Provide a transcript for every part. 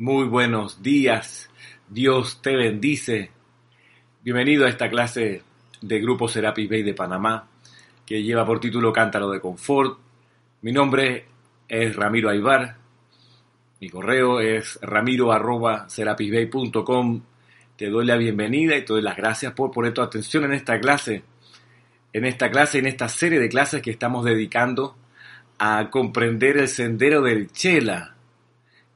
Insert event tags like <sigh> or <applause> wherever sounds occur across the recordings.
Muy buenos días. Dios te bendice. Bienvenido a esta clase de Grupo Serapis Bay de Panamá que lleva por título Cántaro de Confort. Mi nombre es Ramiro Aybar. Mi correo es ramiro.serapisbay.com. Te doy la bienvenida y te doy las gracias por poner tu atención en esta clase. En esta clase, en esta serie de clases que estamos dedicando a comprender el sendero del Chela,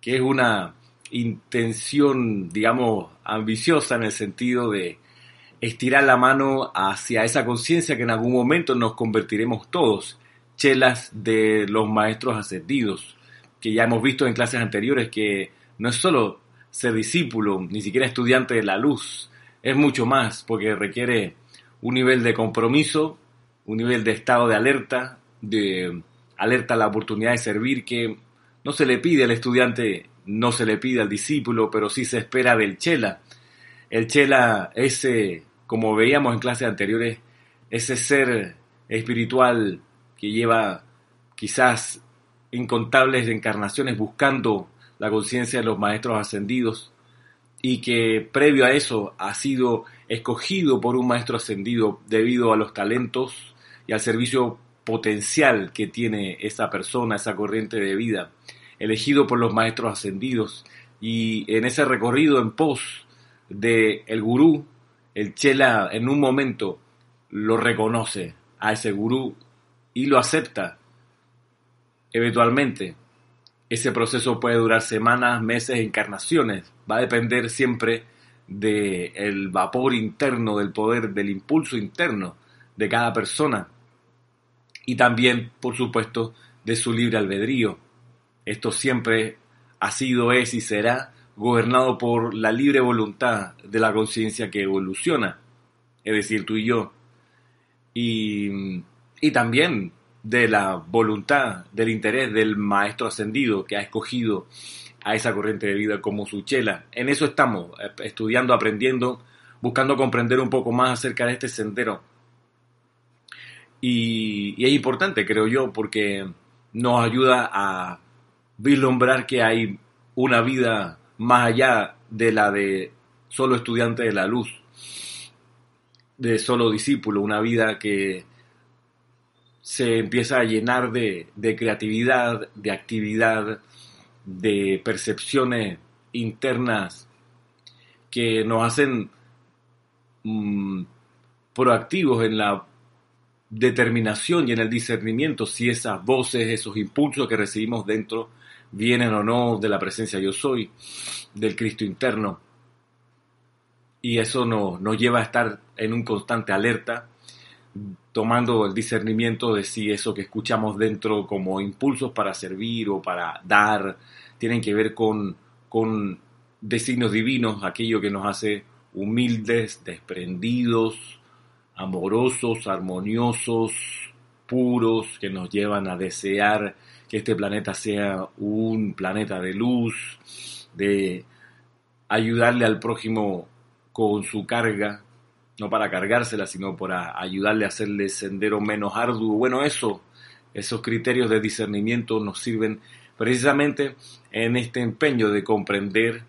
que es una intención, digamos, ambiciosa en el sentido de estirar la mano hacia esa conciencia que en algún momento nos convertiremos todos, chelas de los maestros ascendidos, que ya hemos visto en clases anteriores que no es solo ser discípulo, ni siquiera estudiante de la luz, es mucho más, porque requiere un nivel de compromiso, un nivel de estado de alerta, de alerta a la oportunidad de servir que no se le pide al estudiante no se le pide al discípulo, pero sí se espera del chela. El chela, ese, como veíamos en clases anteriores, ese ser espiritual que lleva quizás incontables encarnaciones buscando la conciencia de los maestros ascendidos y que previo a eso ha sido escogido por un maestro ascendido debido a los talentos y al servicio potencial que tiene esa persona, esa corriente de vida elegido por los maestros ascendidos. Y en ese recorrido en pos de el gurú, el chela en un momento lo reconoce a ese gurú y lo acepta. Eventualmente, ese proceso puede durar semanas, meses, encarnaciones. Va a depender siempre del vapor interno, del poder, del impulso interno de cada persona. Y también, por supuesto, de su libre albedrío. Esto siempre ha sido, es y será gobernado por la libre voluntad de la conciencia que evoluciona, es decir, tú y yo. Y, y también de la voluntad, del interés del maestro ascendido que ha escogido a esa corriente de vida como su chela. En eso estamos, estudiando, aprendiendo, buscando comprender un poco más acerca de este sendero. Y, y es importante, creo yo, porque nos ayuda a vislumbrar que hay una vida más allá de la de solo estudiante de la luz, de solo discípulo, una vida que se empieza a llenar de, creatividad, de actividad, de percepciones internas que nos hacen mm, proactivos en la determinación y en el discernimiento si esas voces, esos impulsos que recibimos dentro vienen o no de la presencia yo soy, del Cristo interno. Y eso nos, lleva a estar en un constante alerta, tomando el discernimiento de si eso que escuchamos dentro como impulsos para servir o para dar, tienen que ver con, con designios divinos, aquello que nos hace humildes, desprendidos, amorosos, armoniosos, puros, que nos llevan a desear que este planeta sea un planeta de luz, de ayudarle al prójimo con su carga, no para cargársela, sino para ayudarle a hacerle sendero menos arduo. Bueno, eso, esos criterios de discernimiento nos sirven precisamente en este empeño de comprender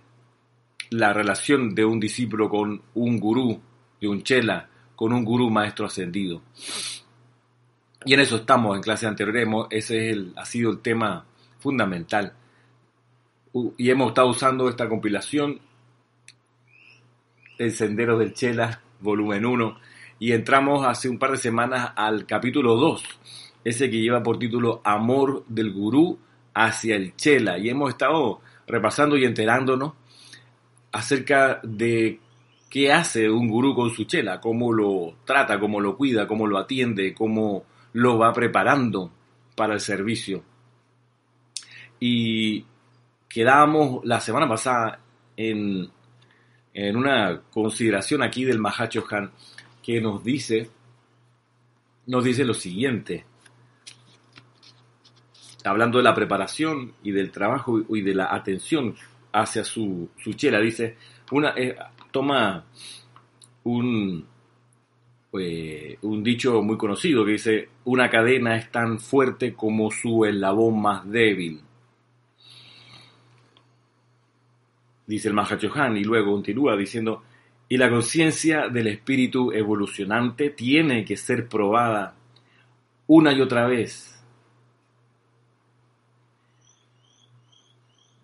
la relación de un discípulo con un gurú, de un chela, con un gurú maestro ascendido. Y en eso estamos en clase anterior, ese es el, ha sido el tema fundamental. Y hemos estado usando esta compilación, El Sendero del Chela, volumen 1, y entramos hace un par de semanas al capítulo 2, ese que lleva por título Amor del Gurú hacia el Chela. Y hemos estado repasando y enterándonos acerca de qué hace un gurú con su chela, cómo lo trata, cómo lo cuida, cómo lo atiende, cómo lo va preparando para el servicio. Y quedábamos la semana pasada en, en una consideración aquí del Mahacho Han que nos dice, nos dice lo siguiente, hablando de la preparación y del trabajo y de la atención hacia su, su chela, dice, una, eh, toma un, eh, un dicho muy conocido que dice, una cadena es tan fuerte como su eslabón más débil. dice el Mahachohan, y luego continúa diciendo, y la conciencia del espíritu evolucionante tiene que ser probada una y otra vez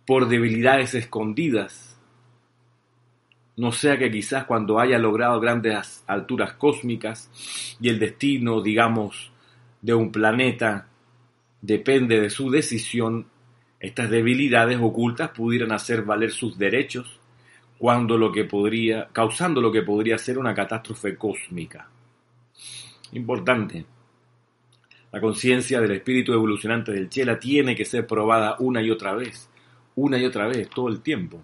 por debilidades escondidas. No sea que quizás cuando haya logrado grandes alturas cósmicas y el destino, digamos, de un planeta depende de su decisión, estas debilidades ocultas pudieran hacer valer sus derechos cuando lo que podría, causando lo que podría ser una catástrofe cósmica. Importante. La conciencia del espíritu evolucionante del Chela tiene que ser probada una y otra vez, una y otra vez, todo el tiempo.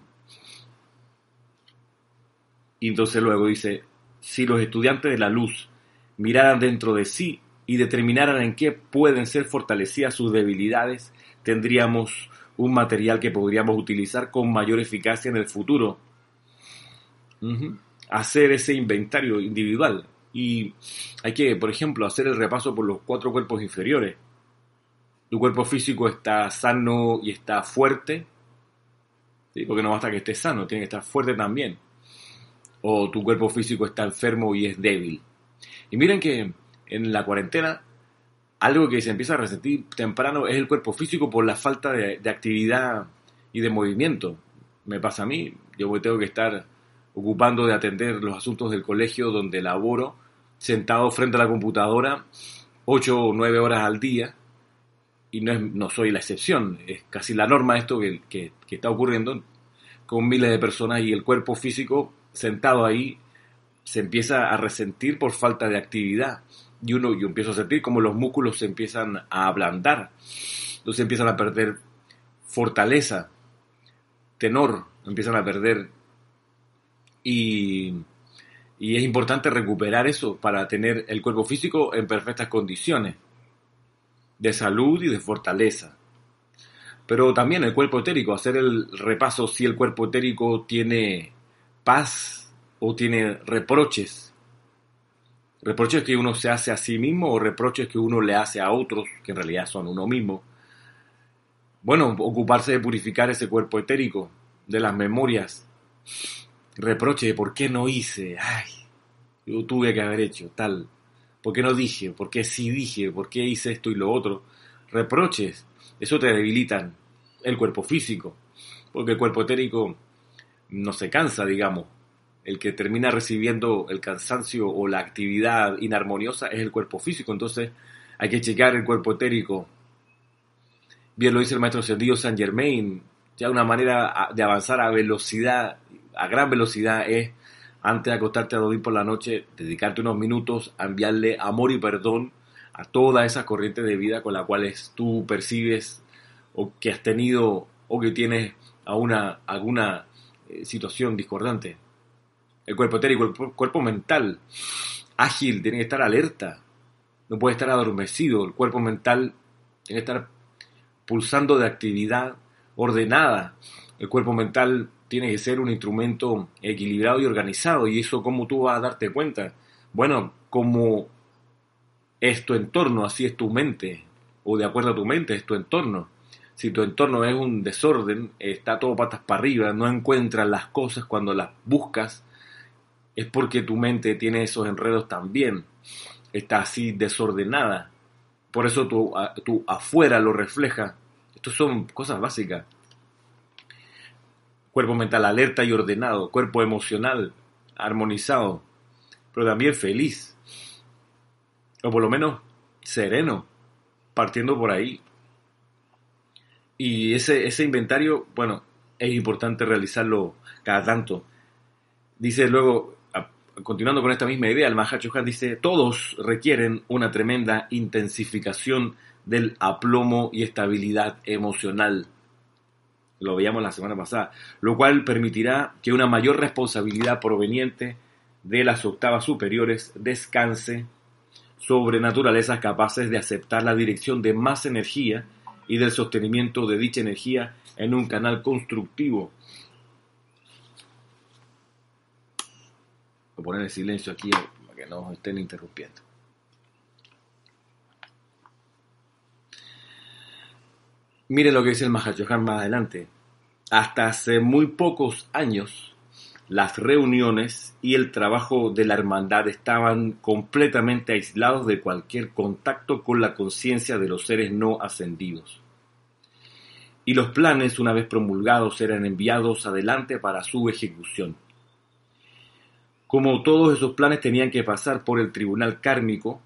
Y entonces luego dice, si los estudiantes de la luz miraran dentro de sí y determinaran en qué pueden ser fortalecidas sus debilidades, tendríamos un material que podríamos utilizar con mayor eficacia en el futuro. Hacer ese inventario individual. Y hay que, por ejemplo, hacer el repaso por los cuatro cuerpos inferiores. Tu cuerpo físico está sano y está fuerte, porque no basta que esté sano, tiene que estar fuerte también. O tu cuerpo físico está enfermo y es débil. Y miren que en la cuarentena, algo que se empieza a resentir temprano es el cuerpo físico por la falta de, actividad y de movimiento. Me pasa a mí, yo tengo que estar ocupando de atender los asuntos del colegio donde laboro, sentado frente a la computadora, ocho o nueve horas al día, y no, no soy la excepción, es casi la norma esto que, que está ocurriendo con miles de personas y el cuerpo físico sentado ahí se empieza a resentir por falta de actividad. Y uno yo empiezo a sentir como los músculos se empiezan a ablandar, entonces empiezan a perder fortaleza, tenor, empiezan a perder. Y, y es importante recuperar eso para tener el cuerpo físico en perfectas condiciones de salud y de fortaleza. Pero también el cuerpo etérico, hacer el repaso si el cuerpo etérico tiene paz o tiene reproches reproches que uno se hace a sí mismo o reproches que uno le hace a otros, que en realidad son uno mismo. Bueno, ocuparse de purificar ese cuerpo etérico, de las memorias. Reproche de por qué no hice, ay, yo tuve que haber hecho tal, por qué no dije, por qué sí dije, por qué hice esto y lo otro. Reproches, eso te debilitan el cuerpo físico, porque el cuerpo etérico no se cansa, digamos, el que termina recibiendo el cansancio o la actividad inarmoniosa es el cuerpo físico. Entonces hay que checar el cuerpo etérico. Bien lo dice el maestro Ascendido Saint Germain. Ya una manera de avanzar a velocidad, a gran velocidad, es antes de acostarte a dormir por la noche, dedicarte unos minutos a enviarle amor y perdón a toda esa corriente de vida con la cual tú percibes o que has tenido o que tienes a una, alguna eh, situación discordante. El cuerpo etérico, el cuerpo mental, ágil, tiene que estar alerta, no puede estar adormecido, el cuerpo mental tiene que estar pulsando de actividad ordenada, el cuerpo mental tiene que ser un instrumento equilibrado y organizado, y eso cómo tú vas a darte cuenta, bueno, como es tu entorno, así es tu mente, o de acuerdo a tu mente es tu entorno. Si tu entorno es un desorden, está todo patas para arriba, no encuentras las cosas cuando las buscas, es porque tu mente tiene esos enredos también, está así desordenada. Por eso tu, tu afuera lo refleja. Estas son cosas básicas. Cuerpo mental alerta y ordenado, cuerpo emocional armonizado, pero también feliz. O por lo menos sereno, partiendo por ahí. Y ese, ese inventario, bueno, es importante realizarlo cada tanto. Dice luego continuando con esta misma idea, el Mahachohan dice, todos requieren una tremenda intensificación del aplomo y estabilidad emocional. Lo veíamos la semana pasada, lo cual permitirá que una mayor responsabilidad proveniente de las octavas superiores descanse sobre naturalezas capaces de aceptar la dirección de más energía y del sostenimiento de dicha energía en un canal constructivo Voy a poner el silencio aquí para que no estén interrumpiendo. Mire lo que dice el Mahachohan más adelante. hasta hace muy pocos años, las reuniones y el trabajo de la hermandad estaban completamente aislados de cualquier contacto con la conciencia de los seres no ascendidos. Y los planes, una vez promulgados, eran enviados adelante para su ejecución. Como todos esos planes tenían que pasar por el tribunal kármico,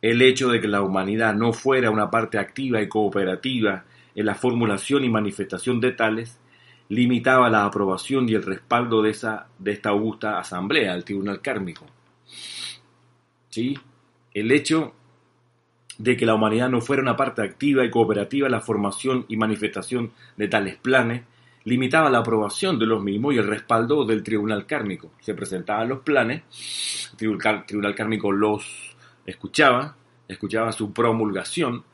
el hecho de que la humanidad no fuera una parte activa y cooperativa en la formulación y manifestación de tales, limitaba la aprobación y el respaldo de, esa, de esta augusta asamblea, el tribunal kármico. ¿Sí? El hecho de que la humanidad no fuera una parte activa y cooperativa en la formación y manifestación de tales planes, limitaba la aprobación de los mismos y el respaldo del tribunal kármico. Se presentaban los planes, el tribunal kármico los escuchaba, escuchaba su promulgación,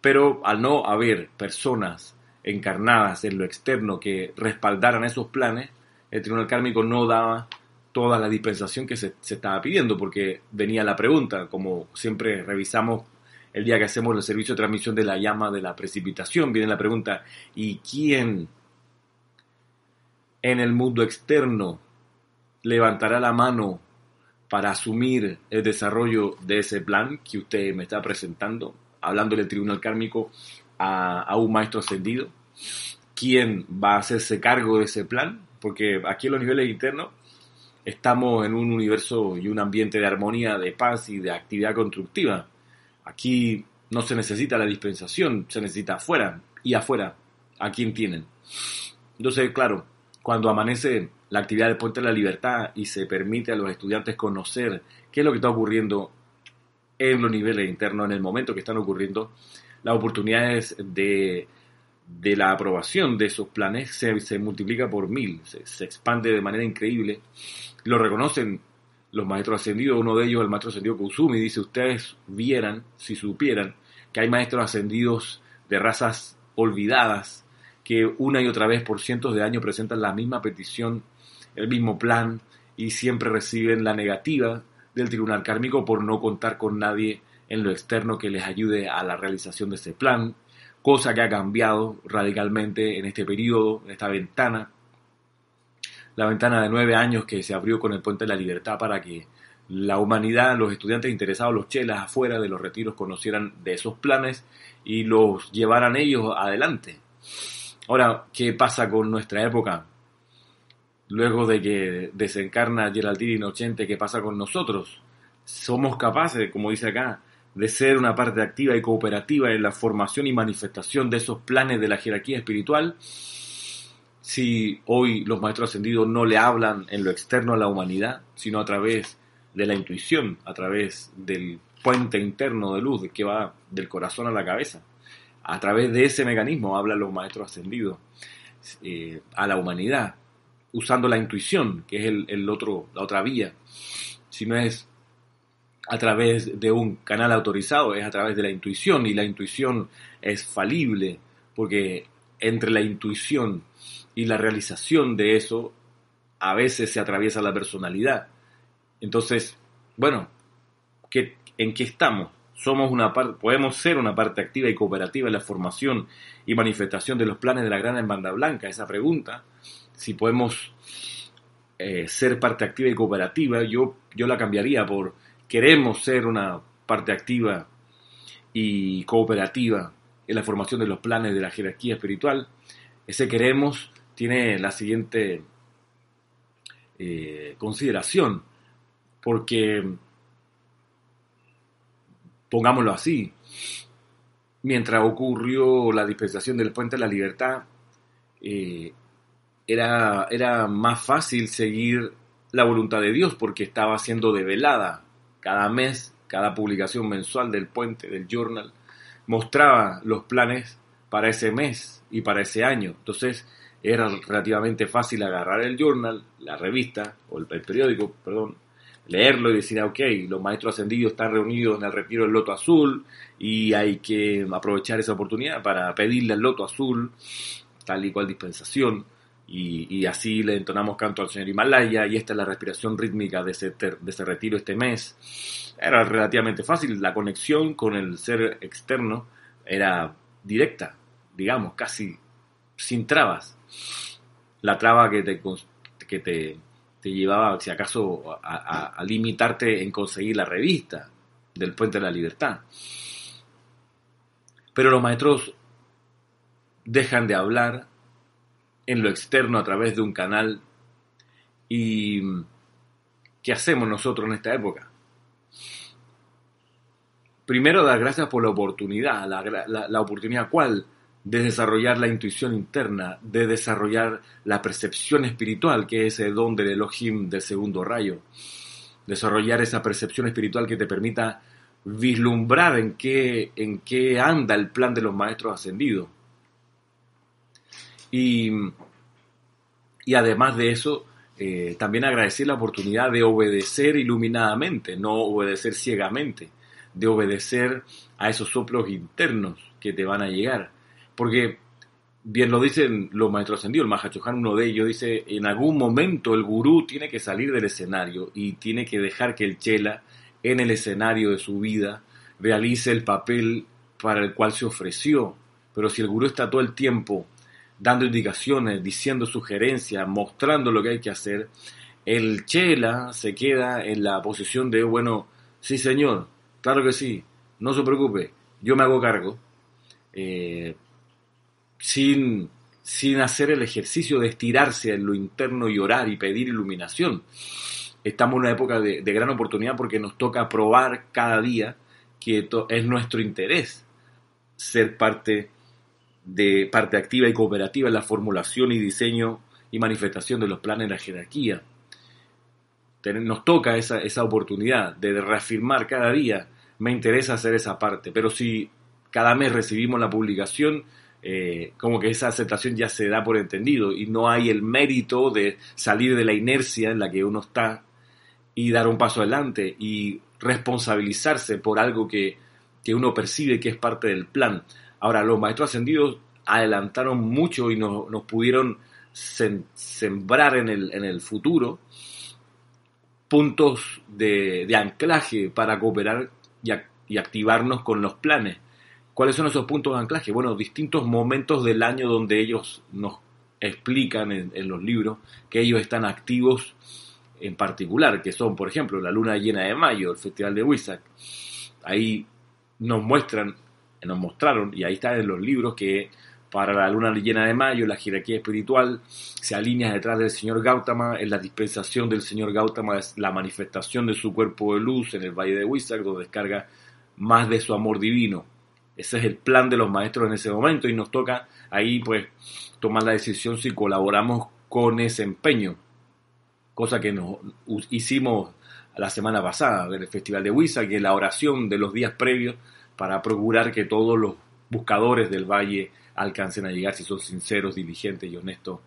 pero al no haber personas encarnadas en lo externo que respaldaran esos planes, el tribunal kármico no daba toda la dispensación que se, estaba pidiendo, porque venía la pregunta, como siempre revisamos el día que hacemos el servicio de transmisión de la llama de la precipitación, viene la pregunta, ¿y quién en el mundo externo levantará la mano para asumir el desarrollo de ese plan que usted me está presentando, hablándole del tribunal kármico a, un maestro ascendido? ¿Quién va a hacerse cargo de ese plan? Porque aquí en los niveles internos estamos en un universo y un ambiente de armonía, de paz y de actividad constructiva. Aquí no se necesita la dispensación, se necesita afuera y afuera a quién tienen. Entonces, claro, cuando amanece la actividad del Puente de la Libertad y se permite a los estudiantes conocer qué es lo que está ocurriendo en los niveles internos, en el momento que están ocurriendo, las oportunidades de, de la aprobación de esos planes se, se multiplica por mil, se, expande de manera increíble. Lo reconocen los maestros ascendidos, uno de ellos, el maestro ascendido Kusumi, dice, ustedes vieran, si supieran, que hay maestros ascendidos de razas olvidadas, que una y otra vez por cientos de años presentan la misma petición, el mismo plan y siempre reciben la negativa del tribunal kármico por no contar con nadie en lo externo que les ayude a la realización de ese plan, cosa que ha cambiado radicalmente en este periodo, en esta ventana, la ventana de nueve años que se abrió con el Puente de la Libertad para que la humanidad, los estudiantes interesados, los chelas afuera de los retiros conocieran de esos planes y los llevaran ellos adelante. Ahora, ¿qué pasa con nuestra época? Luego de que desencarna Geraldine Inocente, ¿qué pasa con nosotros? Somos capaces, como dice acá, de ser una parte activa y cooperativa en la formación y manifestación de esos planes de la jerarquía espiritual. Si hoy los maestros ascendidos no le hablan en lo externo a la humanidad, sino a través de la intuición, a través del puente interno de luz que va del corazón a la cabeza a través de ese mecanismo hablan los maestros ascendidos eh, a la humanidad, usando la intuición, que es el, otro, la otra vía. Si no es a través de un canal autorizado, es a través de la intuición, y la intuición es falible, porque entre la intuición y la realización de eso, a veces se atraviesa la personalidad. Entonces, bueno, ¿qué, ¿en qué estamos? somos una parte, podemos ser una parte activa y cooperativa en la formación y manifestación de los planes de la Gran Banda Blanca. Esa pregunta, si podemos eh, ser parte activa y cooperativa, yo, yo la cambiaría por queremos ser una parte activa y cooperativa en la formación de los planes de la jerarquía espiritual. Ese queremos tiene la siguiente eh, consideración, porque pongámoslo así, mientras ocurrió la dispensación del puente de la libertad, eh, era, era más fácil seguir la voluntad de Dios porque estaba siendo develada cada mes, cada publicación mensual del puente, del journal, mostraba los planes para ese mes y para ese año. Entonces era relativamente fácil agarrar el journal, la revista o el periódico, perdón, leerlo y decir, ah, ok, los maestros ascendidos están reunidos en el retiro del Loto Azul y hay que aprovechar esa oportunidad para pedirle al Loto Azul tal y cual dispensación y, así le entonamos canto al señor Himalaya y esta es la respiración rítmica de ese, de ese retiro este mes. Era relativamente fácil, la conexión con el ser externo era directa, digamos, casi sin trabas. La traba que te, que te, te llevaba, si acaso, a, a limitarte en conseguir la revista del Puente de la Libertad. Pero los maestros dejan de hablar en lo externo a través de un canal y ¿qué hacemos nosotros en esta época? Primero, dar gracias por la oportunidad. La, oportunidad cuál? De desarrollar la intuición interna, de desarrollar la percepción espiritual, que es el don del Elohim del segundo rayo. Desarrollar esa percepción espiritual que te permita vislumbrar en qué, en qué anda el plan de los maestros ascendidos. Y, y además de eso, eh, también agradecer la oportunidad de obedecer iluminadamente, no obedecer ciegamente, de obedecer a esos soplos internos que te van a llegar. Porque, bien lo dicen los maestros ascendidos, el Mahachohan, uno de ellos, dice, en algún momento el gurú tiene que salir del escenario y tiene que dejar que el chela en el escenario de su vida realice el papel para el cual se ofreció. Pero si el gurú está todo el tiempo dando indicaciones, diciendo sugerencias, mostrando lo que hay que hacer, el chela se queda en la posición de, bueno, sí señor, claro que sí, no se preocupe, yo me hago cargo, eh, sin, sin hacer el ejercicio de estirarse en lo interno y orar y pedir iluminación. Estamos en una época de, de gran oportunidad porque nos toca probar cada día que es nuestro interés ser parte de parte activa y cooperativa en la formulación y diseño y manifestación de los planes de la jerarquía. Nos toca esa, esa oportunidad de reafirmar cada día, me interesa hacer esa parte, pero si cada mes recibimos la publicación, eh, como que esa aceptación ya se da por entendido y no hay el mérito de salir de la inercia en la que uno está y dar un paso adelante y responsabilizarse por algo que, que uno percibe que es parte del plan. Ahora, los maestros ascendidos adelantaron mucho y nos, pudieron sembrar en el, en el futuro puntos de, anclaje para cooperar y, activarnos con los planes. ¿Cuáles son esos puntos de anclaje? Bueno, distintos momentos del año donde ellos nos explican en, los libros que ellos están activos en particular, que son, por ejemplo, la luna llena de mayo, el Festival de Huizac. Ahí nos muestran nos mostraron, y ahí está en los libros, que para la luna llena de mayo la jerarquía espiritual se alinea detrás del señor Gautama, en la dispensación del señor Gautama es la manifestación de su cuerpo de luz en el valle de Huizac, donde descarga más de su amor divino. Ese es el plan de los maestros en ese momento y nos toca ahí pues tomar la decisión si colaboramos con ese empeño, cosa que nos hicimos la semana pasada del Festival de Huizac, que la oración de los días previos para procurar que todos los buscadores del valle alcancen a llegar si son sinceros, diligentes y honestos.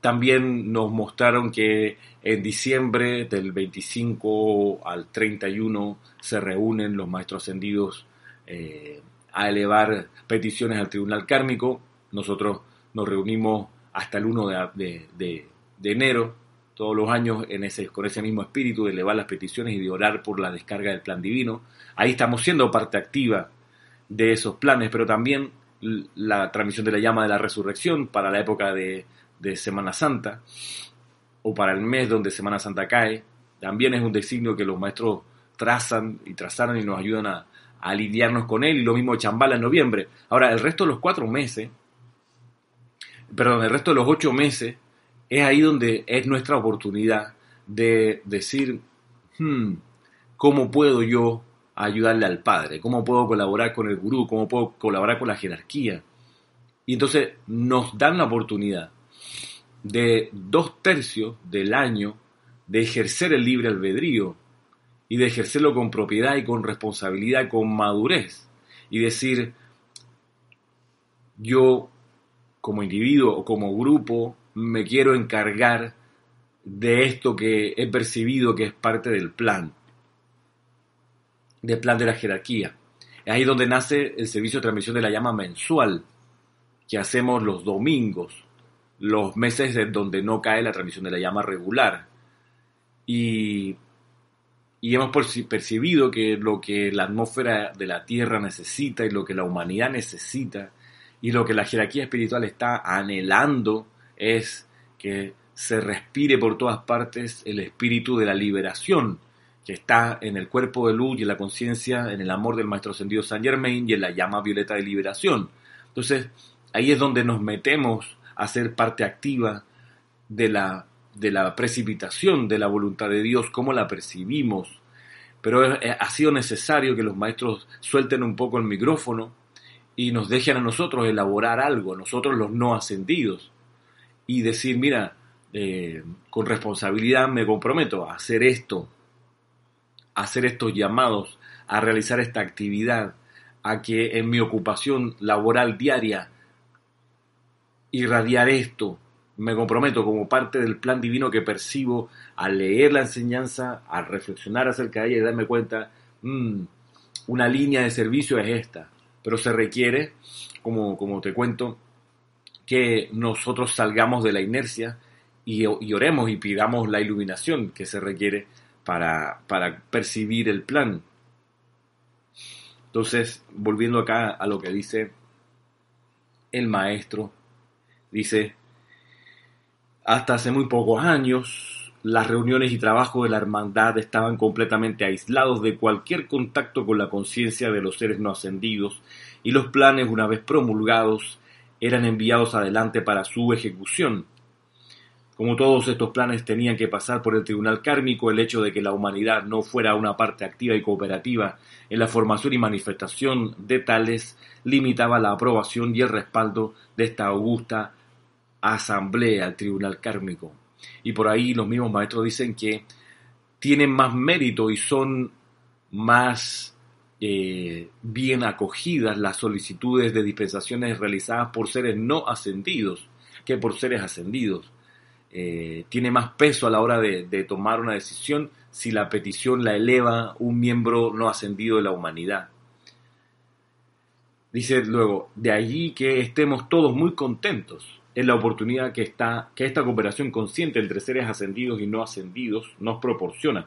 También nos mostraron que en diciembre del 25 al 31 se reúnen los maestros ascendidos eh, a elevar peticiones al tribunal kármico. Nosotros nos reunimos hasta el 1 de, de enero todos los años en ese, con ese mismo espíritu de elevar las peticiones y de orar por la descarga del plan divino. Ahí estamos siendo parte activa de esos planes, pero también la transmisión de la llama de la resurrección para la época de, Semana Santa o para el mes donde Semana Santa cae, también es un designio que los maestros trazan y trazaron y nos ayudan a, a alinearnos con él, y lo mismo Chambala en noviembre. Ahora, el resto de los cuatro meses, perdón, el resto de los ocho meses, es ahí donde es nuestra oportunidad de decir, hmm, ¿cómo puedo yo ayudarle al Padre? ¿Cómo puedo colaborar con el gurú? ¿Cómo puedo colaborar con la jerarquía? Y entonces nos dan la oportunidad de dos tercios del año de ejercer el libre albedrío y de ejercerlo con propiedad y con responsabilidad, con madurez. Y decir, yo como individuo o como grupo me quiero encargar de esto que he percibido que es parte del plan, del plan de la jerarquía. Es ahí donde nace el servicio de transmisión de la llama mensual, que hacemos los domingos, los meses donde no cae la transmisión de la llama regular. Y, y hemos percibido que lo que la atmósfera de la Tierra necesita y lo que la humanidad necesita Y lo que la jerarquía espiritual está anhelando es que se respire por todas partes el espíritu de la liberación, que está en el cuerpo de luz y en la conciencia, en el amor del Maestro Ascendido San Germain y en la llama violeta de liberación. Entonces, ahí es donde nos metemos a ser parte activa de la, de la precipitación de la voluntad de Dios, cómo la percibimos. Pero ha sido necesario que los maestros suelten un poco el micrófono y nos dejen a nosotros elaborar algo, nosotros los no ascendidos, y decir, mira, eh, con responsabilidad me comprometo a hacer esto, a hacer estos llamados, a realizar esta actividad, a que en mi ocupación laboral diaria irradiar esto, me comprometo como parte del plan divino que percibo al leer la enseñanza, al reflexionar acerca de ella y darme cuenta, mm, una línea de servicio es esta, pero se requiere, como, como te cuento, que nosotros salgamos de la inercia y, oremos y pidamos la iluminación que se requiere para, para percibir el plan. Entonces, volviendo acá a lo que dice el maestro, dice, hasta hace muy pocos años, las reuniones y trabajo de la hermandad estaban completamente aislados de cualquier contacto con la conciencia de los seres no ascendidos y los planes, una vez promulgados, eran enviados adelante para su ejecución. Como todos estos planes tenían que pasar por el tribunal kármico, el hecho de que la humanidad no fuera una parte activa y cooperativa en la formación y manifestación de tales limitaba la aprobación y el respaldo de esta augusta asamblea al tribunal kármico. Y por ahí los mismos maestros dicen que tienen más mérito y son más eh, bien acogidas las solicitudes de dispensaciones realizadas por seres no ascendidos que por seres ascendidos. Eh, tiene más peso a la hora de, tomar una decisión si la petición la eleva un miembro no ascendido de la humanidad. Dice luego, de allí que estemos todos muy contentos en la oportunidad que, está, que esta cooperación consciente entre seres ascendidos y no ascendidos nos proporciona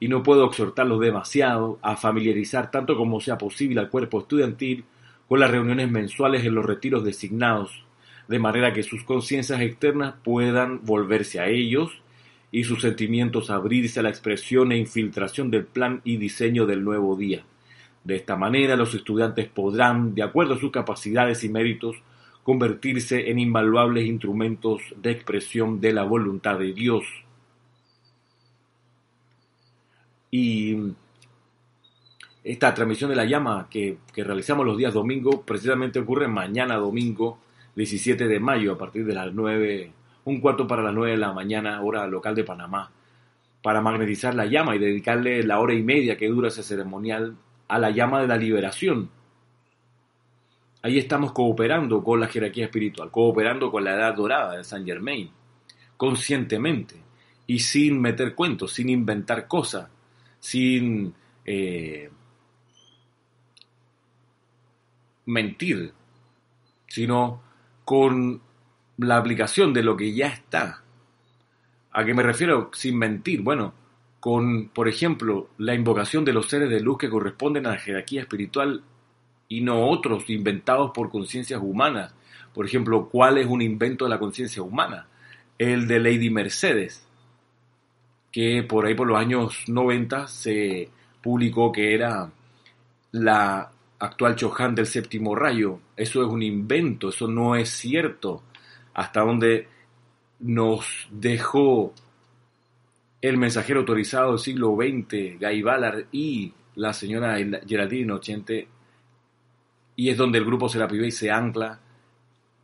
y no puedo exhortarlos demasiado a familiarizar tanto como sea posible al cuerpo estudiantil con las reuniones mensuales en los retiros designados, de manera que sus conciencias externas puedan volverse a ellos y sus sentimientos abrirse a la expresión e infiltración del plan y diseño del nuevo día. De esta manera los estudiantes podrán, de acuerdo a sus capacidades y méritos, convertirse en invaluables instrumentos de expresión de la voluntad de Dios y esta transmisión de la llama que, realizamos los días domingo precisamente ocurre mañana domingo 17 de mayo a partir de las 9, un cuarto para las 9 de la mañana, hora local de Panamá, para magnetizar la llama y dedicarle la hora y media que dura ese ceremonial a la llama de la liberación. Ahí estamos cooperando con la jerarquía espiritual, cooperando con la edad dorada de San Germain, conscientemente y sin meter cuentos, sin inventar cosas, sin eh, mentir, sino con la aplicación de lo que ya está. ¿A qué me refiero sin mentir? Bueno, con, por ejemplo, la invocación de los seres de luz que corresponden a la jerarquía espiritual y no otros inventados por conciencias humanas. Por ejemplo, ¿cuál es un invento de la conciencia humana? El de Lady Mercedes que por ahí por los años 90 se publicó que era la actual Chohan del séptimo rayo. Eso es un invento, eso no es cierto. Hasta donde nos dejó el mensajero autorizado del siglo XX, Guy Ballard y la señora Geraldine Inocente, y es donde el grupo Serapi se ancla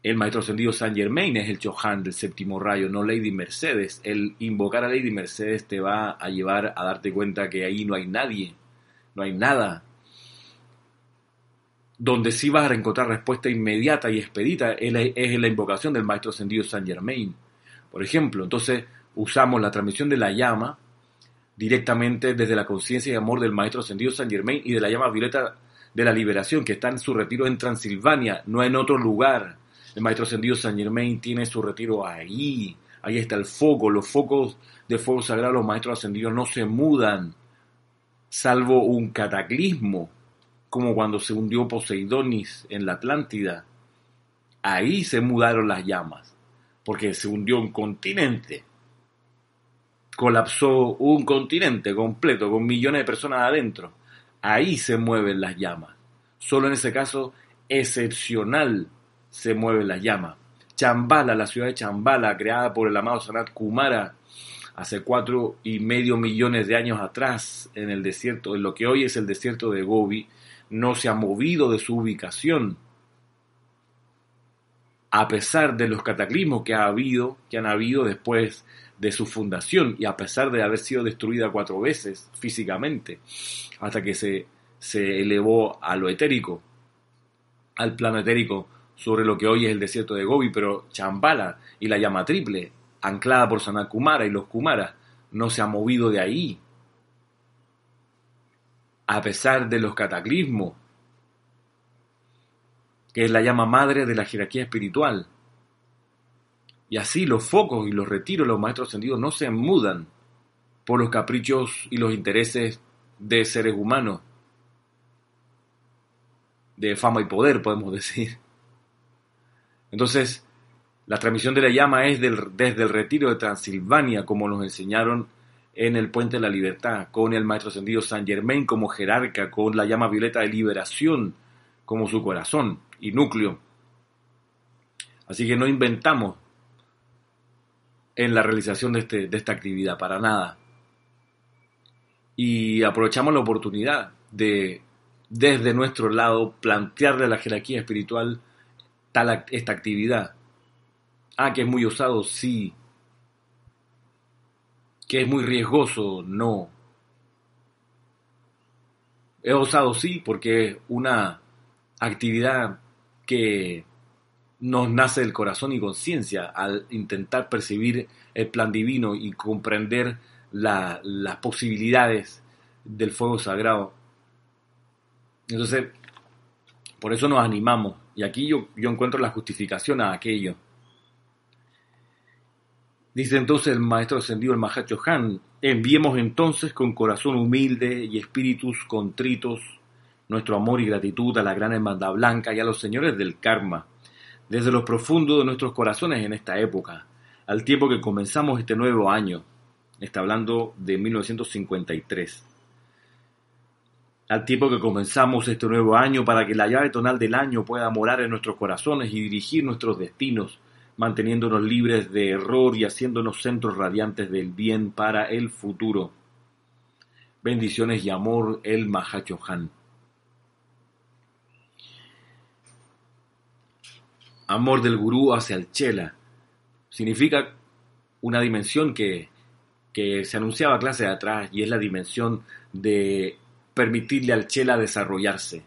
el maestro ascendido San Germain es el Chohan del séptimo rayo, no Lady Mercedes. El invocar a Lady Mercedes te va a llevar a darte cuenta que ahí no hay nadie, no hay nada. Donde sí vas a encontrar respuesta inmediata y expedita es en la invocación del maestro ascendido San Germain. Por ejemplo, entonces usamos la transmisión de la llama directamente desde la conciencia y amor del maestro ascendido San Germain y de la llama violeta de la liberación que está en su retiro en Transilvania, no en otro lugar el maestro ascendido San Germain tiene su retiro ahí. Ahí está el foco. Los focos de fuego sagrado, los maestros ascendidos no se mudan, salvo un cataclismo, como cuando se hundió Poseidonis en la Atlántida. ahí se mudaron las llamas, porque se hundió un continente, colapsó un continente completo con millones de personas adentro. Ahí se mueven las llamas. Solo en ese caso excepcional se mueven las llamas. Chambala, la ciudad de Chambala, creada por el amado Sanat Kumara hace cuatro y medio millones de años atrás en el desierto, en lo que hoy es el desierto de Gobi, no se ha movido de su ubicación a pesar de los cataclismos que ha habido, que han habido después de su fundación y a pesar de haber sido destruida cuatro veces físicamente, hasta que se, se elevó a lo etérico, al plano etérico sobre lo que hoy es el desierto de Gobi, pero Chambala y la llama triple, anclada por Sanat Kumara y los Kumaras, no se ha movido de ahí. A pesar de los cataclismos que es la llama madre de la jerarquía espiritual. Y así los focos y los retiros de los maestros ascendidos no se mudan por los caprichos y los intereses de seres humanos, de fama y poder, podemos decir. Entonces, la transmisión de la llama es desde el retiro de Transilvania, como nos enseñaron en el Puente de la Libertad, con el Maestro Ascendido San Germain como jerarca, con la llama violeta de liberación como su corazón y núcleo. Así que no inventamos en la realización de, este, de esta actividad, para nada. Y aprovechamos la oportunidad de, desde nuestro lado, plantearle a la jerarquía espiritual esta actividad. Ah, que es muy osado, sí. Que es muy riesgoso, no. Es osado, sí, porque es una actividad que nos nace del corazón y conciencia al intentar percibir el plan divino y comprender las posibilidades del fuego sagrado. Entonces, por eso nos animamos. Y aquí yo, yo encuentro la justificación a aquello. Dice entonces el maestro ascendido, el Mahacho Han, enviemos entonces con corazón humilde y espíritus contritos nuestro amor y gratitud a la gran hermandad blanca y a los señores del karma, desde lo profundo de nuestros corazones en esta época, al tiempo que comenzamos este nuevo año, está hablando de 1953, al tiempo que comenzamos este nuevo año para que la llave tonal del año pueda morar en nuestros corazones y dirigir nuestros destinos, manteniéndonos libres de error y haciéndonos centros radiantes del bien para el futuro. Bendiciones y amor, el Mahachohan. amor del gurú hacia el chela. Significa una dimensión que, que se anunciaba clase de atrás y es la dimensión de permitirle al chela desarrollarse.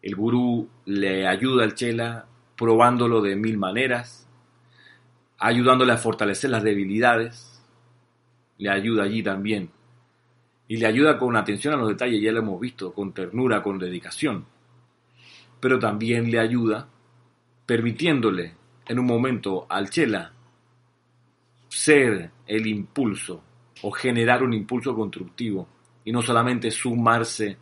El gurú le ayuda al chela probándolo de mil maneras, ayudándole a fortalecer las debilidades, le ayuda allí también. Y le ayuda con atención a los detalles, ya lo hemos visto, con ternura, con dedicación. Pero también le ayuda permitiéndole en un momento al chela ser el impulso o generar un impulso constructivo y no solamente sumarse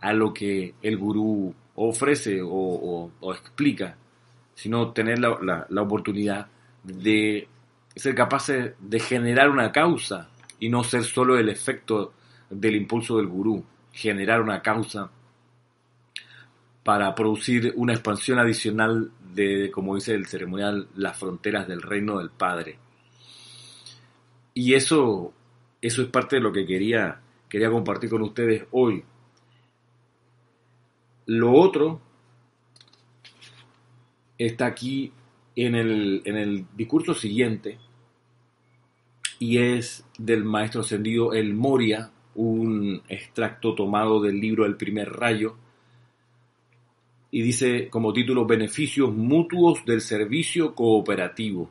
a lo que el gurú ofrece o, explica, sino tener la, oportunidad de ser capaces de generar una causa y no ser solo el efecto del impulso del gurú, generar una causa para producir una expansión adicional de, como dice el ceremonial, las fronteras del reino del Padre. Y eso, eso es parte de lo que quería, quería compartir con ustedes hoy. Lo otro está aquí en el, en el discurso siguiente y es del maestro ascendido El Moria, un extracto tomado del libro El primer rayo, y dice como título Beneficios mutuos del servicio cooperativo.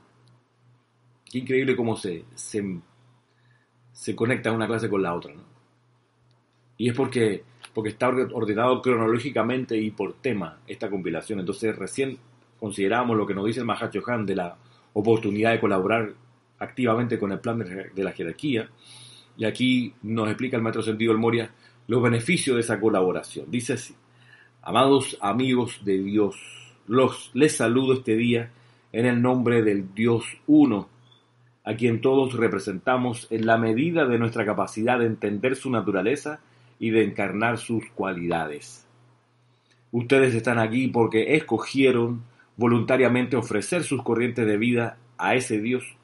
Qué increíble cómo se, se, conecta una clase con la otra. Y es porque, porque está ordenado cronológicamente y por tema esta compilación. Entonces recién consideramos lo que nos dice el Mahacho Han de la oportunidad de colaborar activamente con el plan de la jerarquía. Y aquí nos explica el maestro Sentido El Moria los beneficios de esa colaboración. Dice así. Amados amigos de Dios, los, les saludo este día en el nombre del Dios uno, a quien todos representamos en la medida de nuestra capacidad de entender su naturaleza y de encarnar sus cualidades. Ustedes están aquí porque escogieron voluntariamente ofrecer sus corrientes de vida a ese Dios,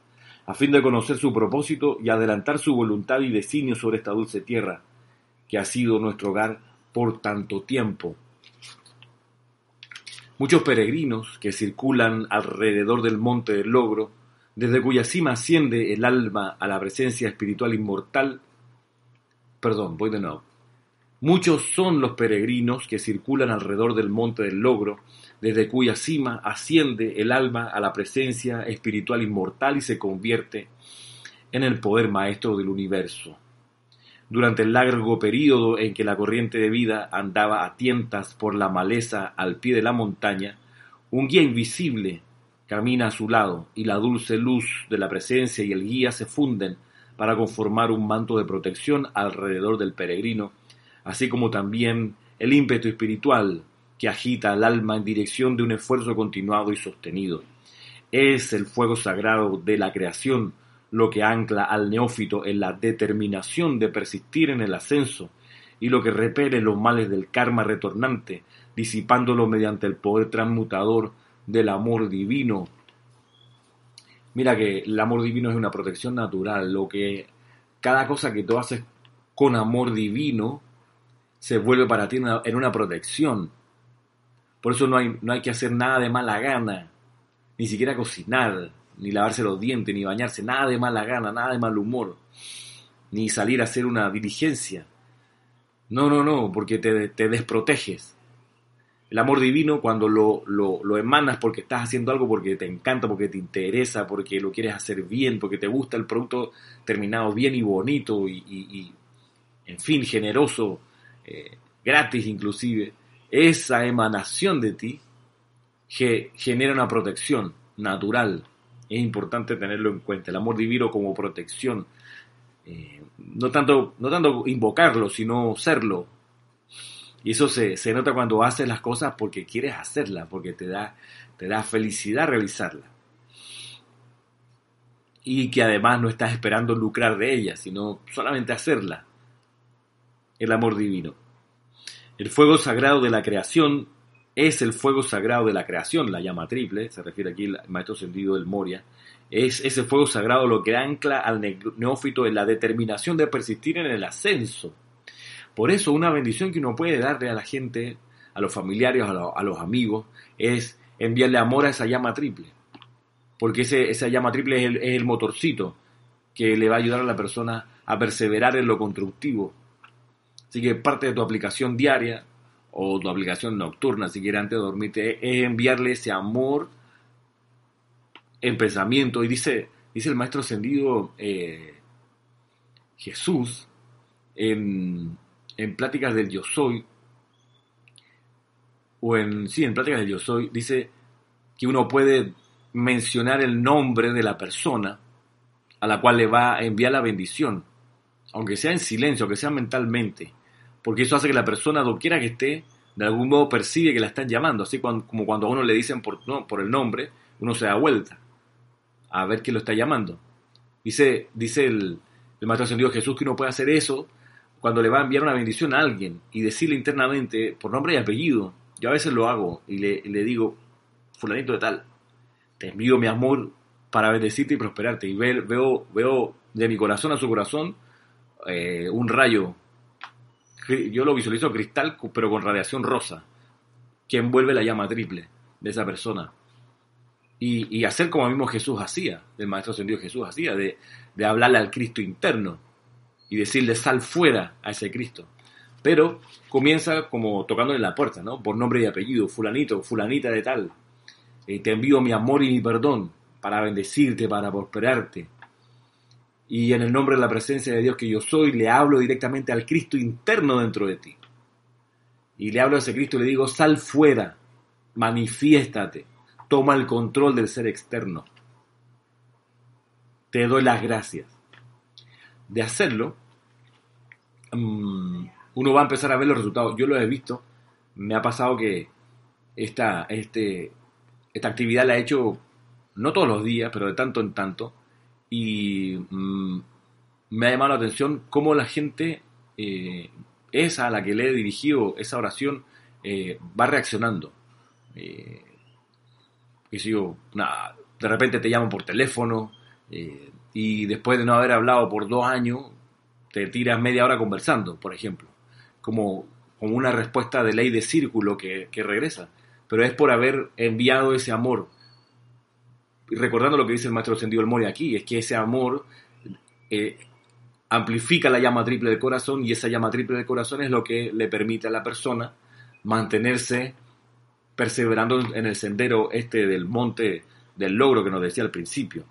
a fin de conocer su propósito y adelantar su voluntad y designio sobre esta dulce tierra, que ha sido nuestro hogar por tanto tiempo. Muchos peregrinos que circulan alrededor del monte del logro, desde cuya cima asciende el alma a la presencia espiritual inmortal. Perdón, voy de nuevo. Muchos son los peregrinos que circulan alrededor del monte del logro, desde cuya cima asciende el alma a la presencia espiritual inmortal y se convierte en el poder maestro del universo. Durante el largo período en que la corriente de vida andaba a tientas por la maleza al pie de la montaña, un guía invisible camina a su lado y la dulce luz de la presencia y el guía se funden para conformar un manto de protección alrededor del peregrino así como también el ímpetu espiritual que agita al alma en dirección de un esfuerzo continuado y sostenido. Es el fuego sagrado de la creación lo que ancla al neófito en la determinación de persistir en el ascenso y lo que repele los males del karma retornante, disipándolo mediante el poder transmutador del amor divino. Mira que el amor divino es una protección natural, lo que cada cosa que tú haces con amor divino se vuelve para ti en una protección. Por eso no hay, no hay que hacer nada de mala gana, ni siquiera cocinar, ni lavarse los dientes, ni bañarse, nada de mala gana, nada de mal humor, ni salir a hacer una diligencia. No, no, no, porque te, te desproteges. El amor divino, cuando lo, lo, emanas porque estás haciendo algo porque te encanta, porque te interesa, porque lo quieres hacer bien, porque te gusta el producto terminado bien y bonito y, y en fin, generoso, eh, gratis inclusive, esa emanación de ti que genera una protección natural. Es importante tenerlo en cuenta, el amor divino como protección. Eh, no, tanto, no tanto invocarlo, sino serlo. Y eso se, se, nota cuando haces las cosas porque quieres hacerlas, porque te da, te da felicidad realizarlas. Y que además no estás esperando lucrar de ellas, sino solamente hacerla el amor divino. El fuego sagrado de la creación es el fuego sagrado de la creación, la llama triple, se refiere aquí el maestro sentido del Moria, es ese fuego sagrado lo que ancla al neófito en la determinación de persistir en el ascenso. Por eso una bendición que uno puede darle a la gente, a los familiares, a, los amigos, es enviarle amor a esa llama triple. Porque ese, esa llama triple es el, es el motorcito que le va a ayudar a la persona a perseverar en lo constructivo, Así que parte de tu aplicación diaria o tu aplicación nocturna, si quieres antes de dormirte, es enviarle ese amor en pensamiento. Y dice, dice el maestro ascendido eh, Jesús en, en Pláticas del Yo Soy, o en, sí, en Pláticas del Yo Soy, dice que uno puede mencionar el nombre de la persona a la cual le va a enviar la bendición, aunque sea en silencio, aunque sea mentalmente porque eso hace que la persona, doquiera que esté, de algún modo percibe que la están llamando, así como cuando a uno le dicen por, el nombre, uno se da vuelta a ver quién lo está llamando. Dice, dice el, el Maestro Ascendido Jesús que uno puede hacer eso cuando le va a enviar una bendición a alguien y decirle internamente por nombre y apellido. Yo a veces lo hago y le, le digo, fulanito de tal, te envío mi amor para bendecirte y prosperarte. Y veo, veo de mi corazón a su corazón eh, un rayo yo lo visualizo cristal, pero con radiación rosa, que envuelve la llama triple de esa persona. Y, hacer como mismo Jesús hacía, el Maestro Ascendido Jesús hacía, de, de hablarle al Cristo interno y decirle sal fuera a ese Cristo. Pero comienza como tocándole la puerta, ¿no? Por nombre y apellido, fulanito, fulanita de tal. Eh, te envío mi amor y mi perdón para bendecirte, para prosperarte, y en el nombre de la presencia de Dios que yo soy, le hablo directamente al Cristo interno dentro de ti. Y le hablo a ese Cristo y le digo, sal fuera, manifiéstate, toma el control del ser externo. Te doy las gracias. De hacerlo, mm, uno va a empezar a ver los resultados. Yo lo he visto, me ha pasado que esta, este, esta actividad la he hecho no todos los días, pero de tanto en tanto, y mm, me ha llamado la atención cómo la gente, eh, esa a la que le he dirigido esa oración, eh, va reaccionando. Eh, y sigo, nada, de repente te llaman por teléfono y después de no haber hablado por dos años, te tiras media hora conversando, por ejemplo, como, como una respuesta de ley de círculo que, regresa. Pero es por haber enviado ese amor, y recordando lo que dice el maestro Ascendido El Mori aquí, es que ese amor eh, amplifica la llama triple del corazón y esa llama triple del corazón es lo que le permite a la persona mantenerse perseverando en el sendero este del monte del logro que nos decía al principio.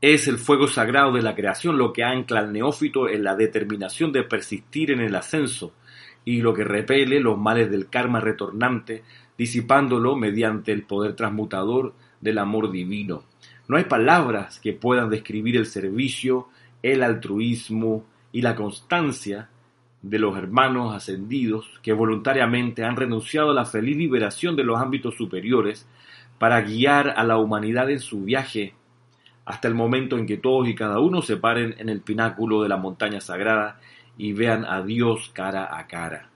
Es el fuego sagrado de la creación lo que ancla al neófito en la determinación de persistir en el ascenso y lo que repele los males del karma retornante disipándolo mediante el poder transmutador del amor divino. No hay palabras que puedan describir el servicio, el altruismo y la constancia de los hermanos ascendidos que voluntariamente han renunciado a la feliz liberación de los ámbitos superiores para guiar a la humanidad en su viaje hasta el momento en que todos y cada uno se paren en el pináculo de la montaña sagrada y vean a Dios cara a cara.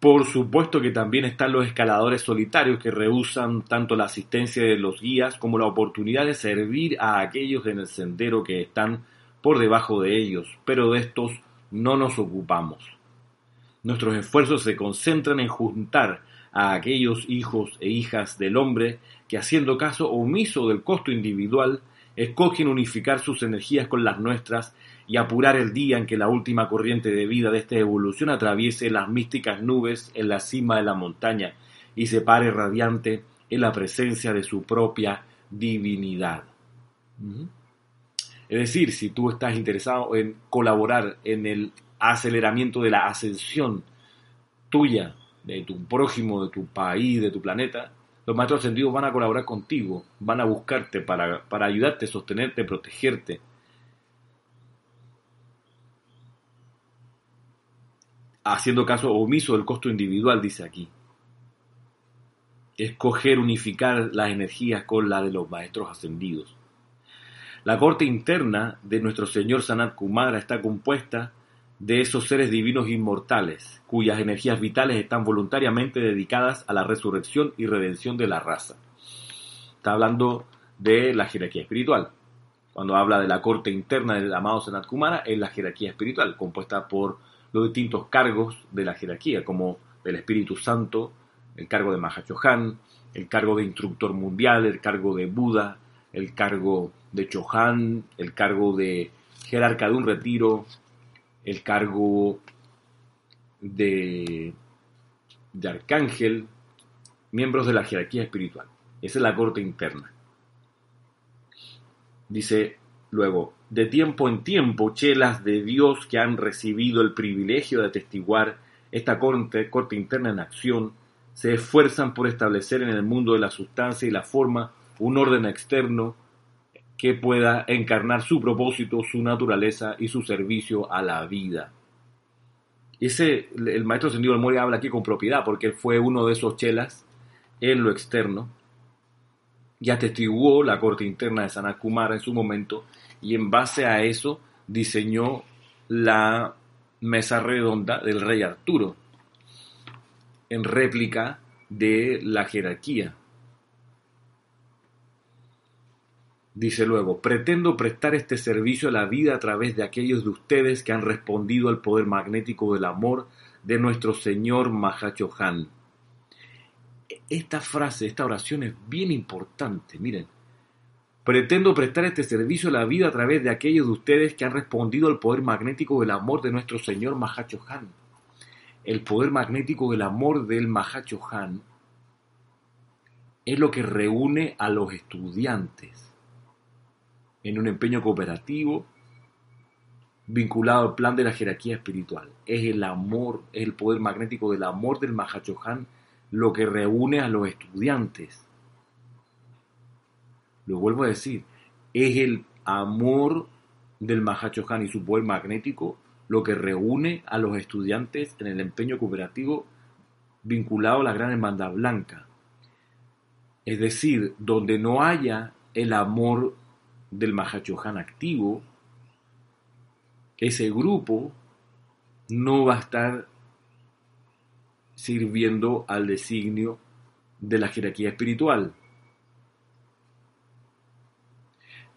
Por supuesto que también están los escaladores solitarios que rehusan tanto la asistencia de los guías como la oportunidad de servir a aquellos en el sendero que están por debajo de ellos, pero de estos no nos ocupamos. Nuestros esfuerzos se concentran en juntar a aquellos hijos e hijas del hombre que haciendo caso omiso del costo individual, escogen unificar sus energías con las nuestras y apurar el día en que la última corriente de vida de esta evolución atraviese las místicas nubes en la cima de la montaña y se pare radiante en la presencia de su propia divinidad. Es decir, si tú estás interesado en colaborar en el aceleramiento de la ascensión tuya, de tu prójimo, de tu país, de tu planeta, los maestros ascendidos van a colaborar contigo, van a buscarte para, para ayudarte, sostenerte, protegerte, haciendo caso omiso del costo individual, dice aquí. Escoger unificar las energías con la de los maestros ascendidos. La corte interna de nuestro Señor Sanat Kumara está compuesta de esos seres divinos inmortales, cuyas energías vitales están voluntariamente dedicadas a la resurrección y redención de la raza. Está hablando de la jerarquía espiritual. Cuando habla de la corte interna del amado Sanat Kumara, es la jerarquía espiritual, compuesta por los distintos cargos de la jerarquía, como del Espíritu Santo, el cargo de Mahachohan, el cargo de instructor mundial, el cargo de Buda, el cargo de Chohan, el cargo de jerarca de un retiro, el cargo de, arcángel, miembros de la jerarquía espiritual. Esa es la corte interna. Dice luego, de tiempo en tiempo chelas de Dios que han recibido el privilegio de atestiguar esta corte, corte interna en acción, se esfuerzan por establecer en el mundo de la sustancia y la forma un orden externo que pueda encarnar su propósito, su naturaleza y su servicio a la vida. Ese, el maestro Sendido del Mori habla aquí con propiedad, porque fue uno de esos chelas en lo externo, y atestiguó la corte interna de Sanat Kumara en su momento, y en base a eso diseñó la mesa redonda del rey Arturo, en réplica de la jerarquía. Dice luego, pretendo prestar este servicio a la vida a través de aquellos de ustedes que han respondido al poder magnético del amor de nuestro Señor Mahachohan. Esta frase, esta oración es bien importante, miren. Pretendo prestar este servicio a la vida a través de aquellos de ustedes que han respondido al poder magnético del amor de nuestro Señor Mahachohan. El poder magnético del amor del Mahachohan es lo que reúne a los estudiantes en un empeño cooperativo vinculado al plan de la jerarquía espiritual. Es el amor, es el poder magnético del amor del Mahachohan lo que reúne a los estudiantes lo vuelvo a decir, es el amor del Mahachohan y su poder magnético lo que reúne a los estudiantes en el empeño cooperativo vinculado a la gran hermandad blanca. Es decir, donde no haya el amor del Mahachohan activo, ese grupo no va a estar sirviendo al designio de la jerarquía espiritual.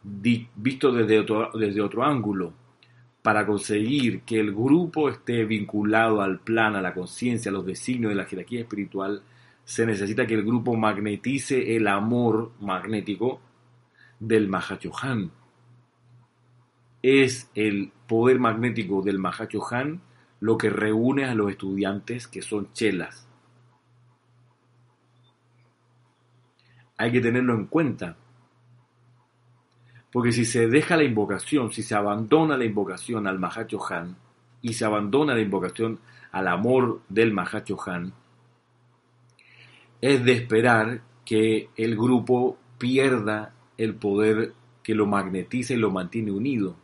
visto desde desde otro ángulo, para conseguir que el grupo esté vinculado al plan, a la conciencia, a los designios de la jerarquía espiritual, se necesita que el grupo magnetice el amor magnético del Mahachohan. Es el poder magnético del Mahachohan lo que reúne a los estudiantes que son chelas. Hay que tenerlo en cuenta. Porque si se deja la invocación, si se abandona la invocación al Mahachohan y se abandona la invocación al amor del Mahachohan, es de esperar que el grupo pierda el poder que lo magnetiza y lo mantiene unido.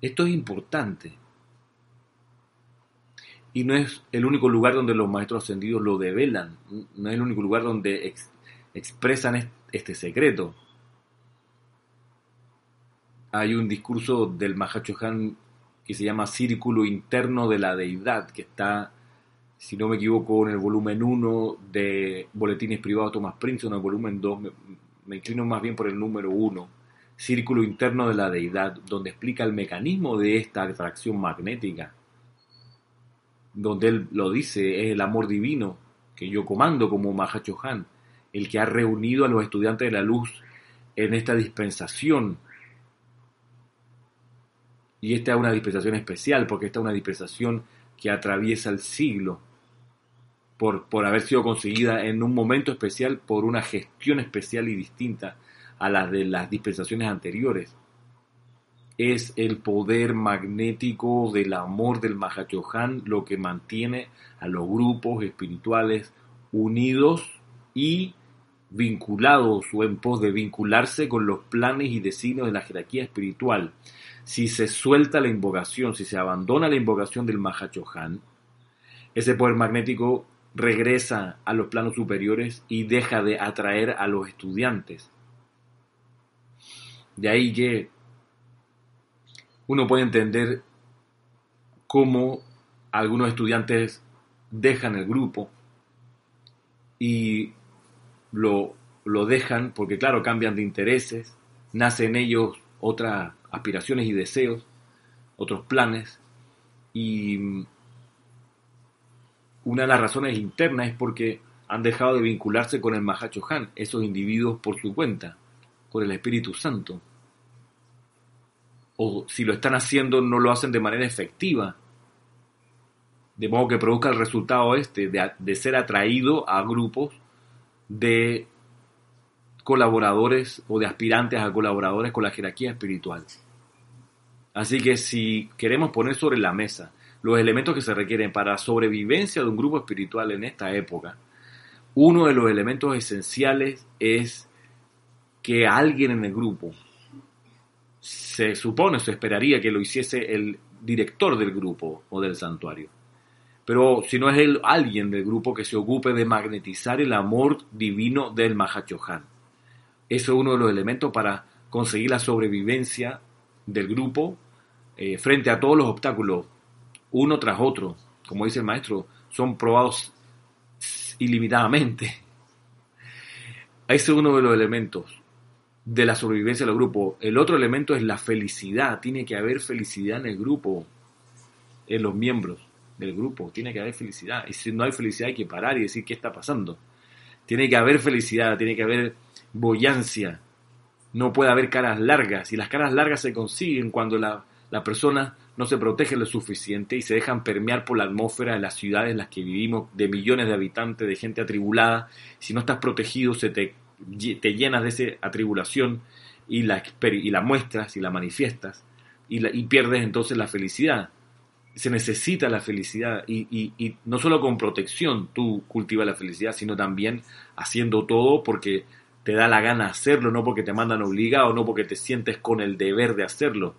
Esto es importante. Y no es el único lugar donde los maestros ascendidos lo develan, no es el único lugar donde expresan este secreto. Hay un discurso del Mahachohan que se llama Círculo Interno de la Deidad, que está, si no me equivoco, en el volumen 1 de Boletines Privados Thomas Prince, en el volumen 2, me, me inclino más bien por el número 1 círculo interno de la deidad, donde explica el mecanismo de esta atracción magnética, donde él lo dice, es el amor divino que yo comando como Mahachohan, el que ha reunido a los estudiantes de la luz en esta dispensación. Y esta es una dispensación especial, porque esta es una dispensación que atraviesa el siglo, por, por haber sido conseguida en un momento especial, por una gestión especial y distinta a las de las dispensaciones anteriores. Es el poder magnético del amor del Mahachohan lo que mantiene a los grupos espirituales unidos y vinculados o en pos de vincularse con los planes y designios de la jerarquía espiritual. Si se suelta la invocación, si se abandona la invocación del Mahachohan, ese poder magnético regresa a los planos superiores y deja de atraer a los estudiantes. De ahí que uno puede entender cómo algunos estudiantes dejan el grupo y lo, lo dejan porque, claro, cambian de intereses, nacen en ellos otras aspiraciones y deseos, otros planes, y una de las razones internas es porque han dejado de vincularse con el Mahachohan, esos individuos por su cuenta, con el Espíritu Santo o si lo están haciendo no lo hacen de manera efectiva. De modo que produzca el resultado este, de, ser atraído a grupos de colaboradores o de aspirantes a colaboradores con la jerarquía espiritual. Así que si queremos poner sobre la mesa los elementos que se requieren para sobrevivencia de un grupo espiritual en esta época, uno de los elementos esenciales es que alguien en el grupo se supone, se esperaría que lo hiciese el director del grupo o del santuario. Pero si no es él, alguien del grupo que se ocupe de magnetizar el amor divino del Mahachohan. Eso es uno de los elementos para conseguir la sobrevivencia del grupo eh, frente a todos los obstáculos, uno tras otro. Como dice el maestro, son probados ilimitadamente. <laughs> Ese es uno de los elementos de la sobrevivencia del grupo. El otro elemento es la felicidad. Tiene que haber felicidad en el grupo, en los miembros del grupo. Tiene que haber felicidad. Y si no hay felicidad hay que parar y decir qué está pasando. Tiene que haber felicidad, tiene que haber boyancia. No puede haber caras largas. Y las caras largas se consiguen cuando la, la persona no se protege lo suficiente y se dejan permear por la atmósfera de las ciudades en las que vivimos, de millones de habitantes, de gente atribulada. Si no estás protegido, se te te llenas de esa atribulación y la, y la muestras y la manifiestas y, y pierdes entonces la felicidad. Se necesita la felicidad y, y, no solo con protección tú cultivas la felicidad, sino también haciendo todo porque te da la gana hacerlo, no porque te mandan obligado, no porque te sientes con el deber de hacerlo.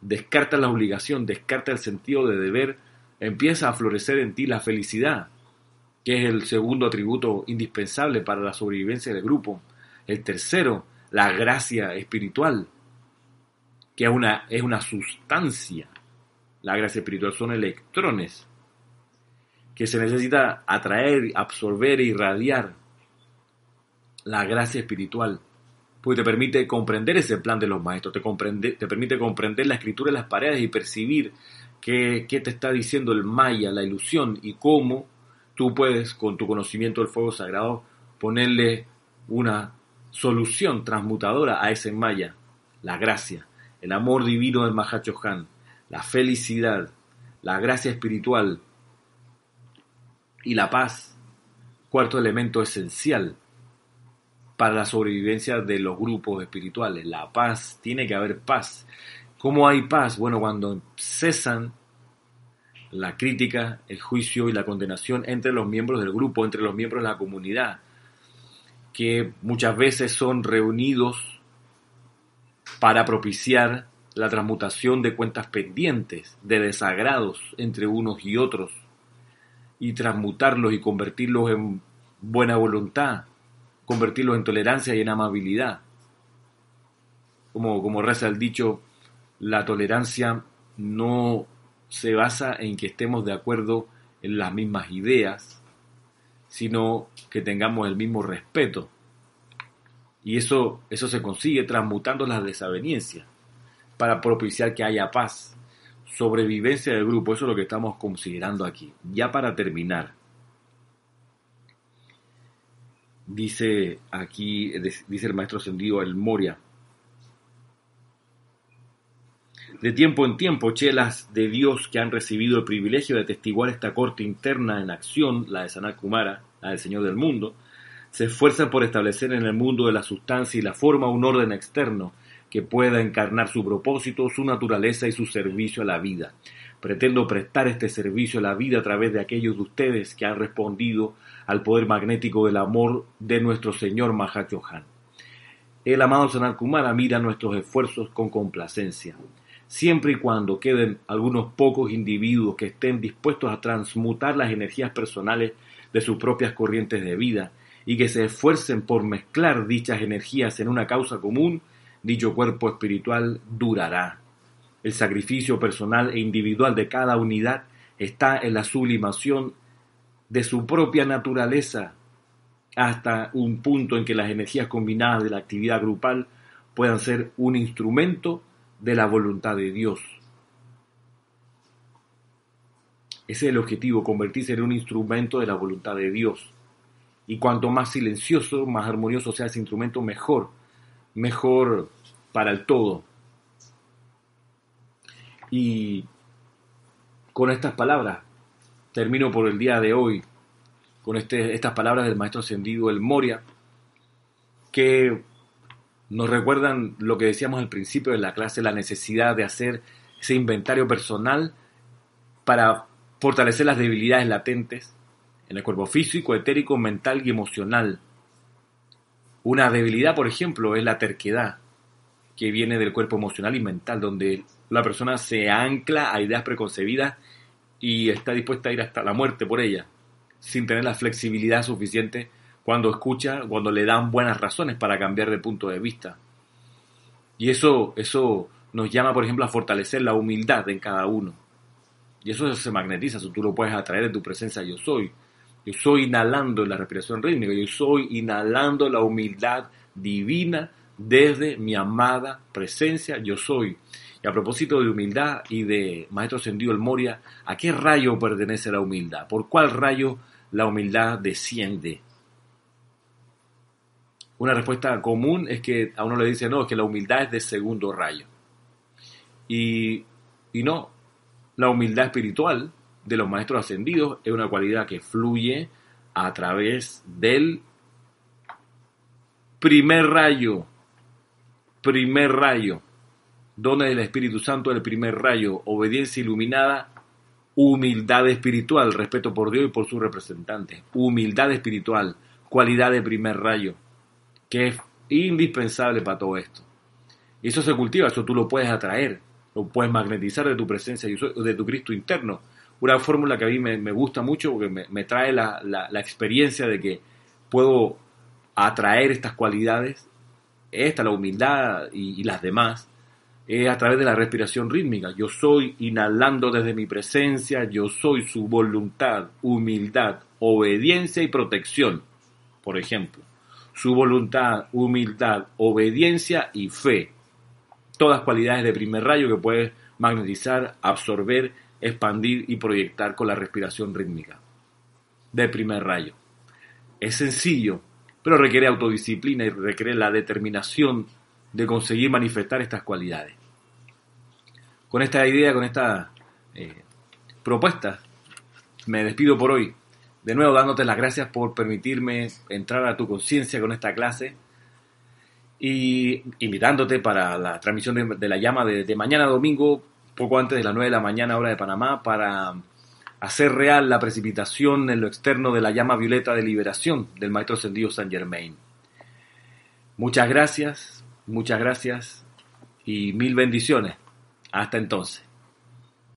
Descarta la obligación, descarta el sentido de deber, empieza a florecer en ti la felicidad, que es el segundo atributo indispensable para la sobrevivencia del grupo. El tercero, la gracia espiritual, que es una, es una sustancia. La gracia espiritual son electrones que se necesita atraer, absorber e irradiar la gracia espiritual, pues te permite comprender ese plan de los maestros, te, te permite comprender la escritura de las paredes y percibir qué, qué te está diciendo el maya, la ilusión, y cómo tú puedes, con tu conocimiento del fuego sagrado, ponerle una solución transmutadora a ese maya, la gracia, el amor divino del Mahachohan, la felicidad, la gracia espiritual y la paz, cuarto elemento esencial para la sobrevivencia de los grupos espirituales. La paz, tiene que haber paz. ¿Cómo hay paz? Bueno, cuando cesan la crítica, el juicio y la condenación entre los miembros del grupo, entre los miembros de la comunidad, que muchas veces son reunidos para propiciar la transmutación de cuentas pendientes, de desagrados entre unos y otros, y transmutarlos y convertirlos en buena voluntad, convertirlos en tolerancia y en amabilidad. Como, como reza el dicho, la tolerancia no se basa en que estemos de acuerdo en las mismas ideas, sino que tengamos el mismo respeto. Y eso, eso se consigue transmutando las desavenencias para propiciar que haya paz, sobrevivencia del grupo. Eso es lo que estamos considerando aquí. Ya para terminar, dice aquí, dice el maestro ascendido El Moria, de tiempo en tiempo, chelas de Dios que han recibido el privilegio de atestiguar esta corte interna en acción, la de Sanat Kumara, la del Señor del Mundo, se esfuerzan por establecer en el mundo de la sustancia y la forma un orden externo que pueda encarnar su propósito, su naturaleza y su servicio a la vida. Pretendo prestar este servicio a la vida a través de aquellos de ustedes que han respondido al poder magnético del amor de nuestro Señor Mahachohan. El amado Sanat Kumara mira nuestros esfuerzos con complacencia siempre y cuando queden algunos pocos individuos que estén dispuestos a transmutar las energías personales de sus propias corrientes de vida y que se esfuercen por mezclar dichas energías en una causa común, dicho cuerpo espiritual durará. El sacrificio personal e individual de cada unidad está en la sublimación de su propia naturaleza hasta un punto en que las energías combinadas de la actividad grupal puedan ser un instrumento de la voluntad de Dios. Ese es el objetivo, convertirse en un instrumento de la voluntad de Dios. Y cuanto más silencioso, más armonioso sea ese instrumento, mejor, mejor para el todo. Y con estas palabras, termino por el día de hoy, con este, estas palabras del maestro ascendido El Moria, que nos recuerdan lo que decíamos al principio de la clase, la necesidad de hacer ese inventario personal para fortalecer las debilidades latentes en el cuerpo físico, etérico, mental y emocional. Una debilidad, por ejemplo, es la terquedad, que viene del cuerpo emocional y mental, donde la persona se ancla a ideas preconcebidas y está dispuesta a ir hasta la muerte por ellas, sin tener la flexibilidad suficiente cuando escucha, cuando le dan buenas razones para cambiar de punto de vista. Y eso, eso nos llama, por ejemplo, a fortalecer la humildad en cada uno. Y eso se magnetiza, eso tú lo puedes atraer de tu presencia yo soy. Yo soy inhalando la respiración rítmica, yo soy inhalando la humildad divina desde mi amada presencia yo soy. Y a propósito de humildad y de Maestro Ascendido el Moria, ¿a qué rayo pertenece la humildad? ¿Por cuál rayo la humildad desciende? Una respuesta común es que a uno le dice, no, es que la humildad es de segundo rayo. Y, y no, la humildad espiritual de los maestros ascendidos es una cualidad que fluye a través del primer rayo, primer rayo, don del Espíritu Santo el primer rayo, obediencia iluminada, humildad espiritual, respeto por Dios y por sus representantes, humildad espiritual, cualidad de primer rayo que es indispensable para todo esto. Y eso se cultiva, eso tú lo puedes atraer, lo puedes magnetizar de tu presencia de tu Cristo interno. Una fórmula que a mí me, gusta mucho porque me, trae la, experiencia de que puedo atraer estas cualidades, esta, la humildad y las demás, es a través de la respiración rítmica. Yo soy inhalando desde mi presencia, yo soy su voluntad, humildad, obediencia y protección, por ejemplo. Su voluntad, humildad, obediencia y fe. Todas cualidades de primer rayo que puedes magnetizar, absorber, expandir y proyectar con la respiración rítmica. De primer rayo. Es sencillo, pero requiere autodisciplina y requiere la determinación de conseguir manifestar estas cualidades. Con esta idea, con esta eh, propuesta, me despido por hoy. De nuevo dándote las gracias por permitirme entrar a tu conciencia con esta clase y invitándote para la transmisión de, la llama de, mañana domingo, poco antes de las 9 de la mañana hora de Panamá, para hacer real la precipitación en lo externo de la llama violeta de liberación del Maestro Ascendido San Germain. Muchas gracias, muchas gracias y mil bendiciones. Hasta entonces.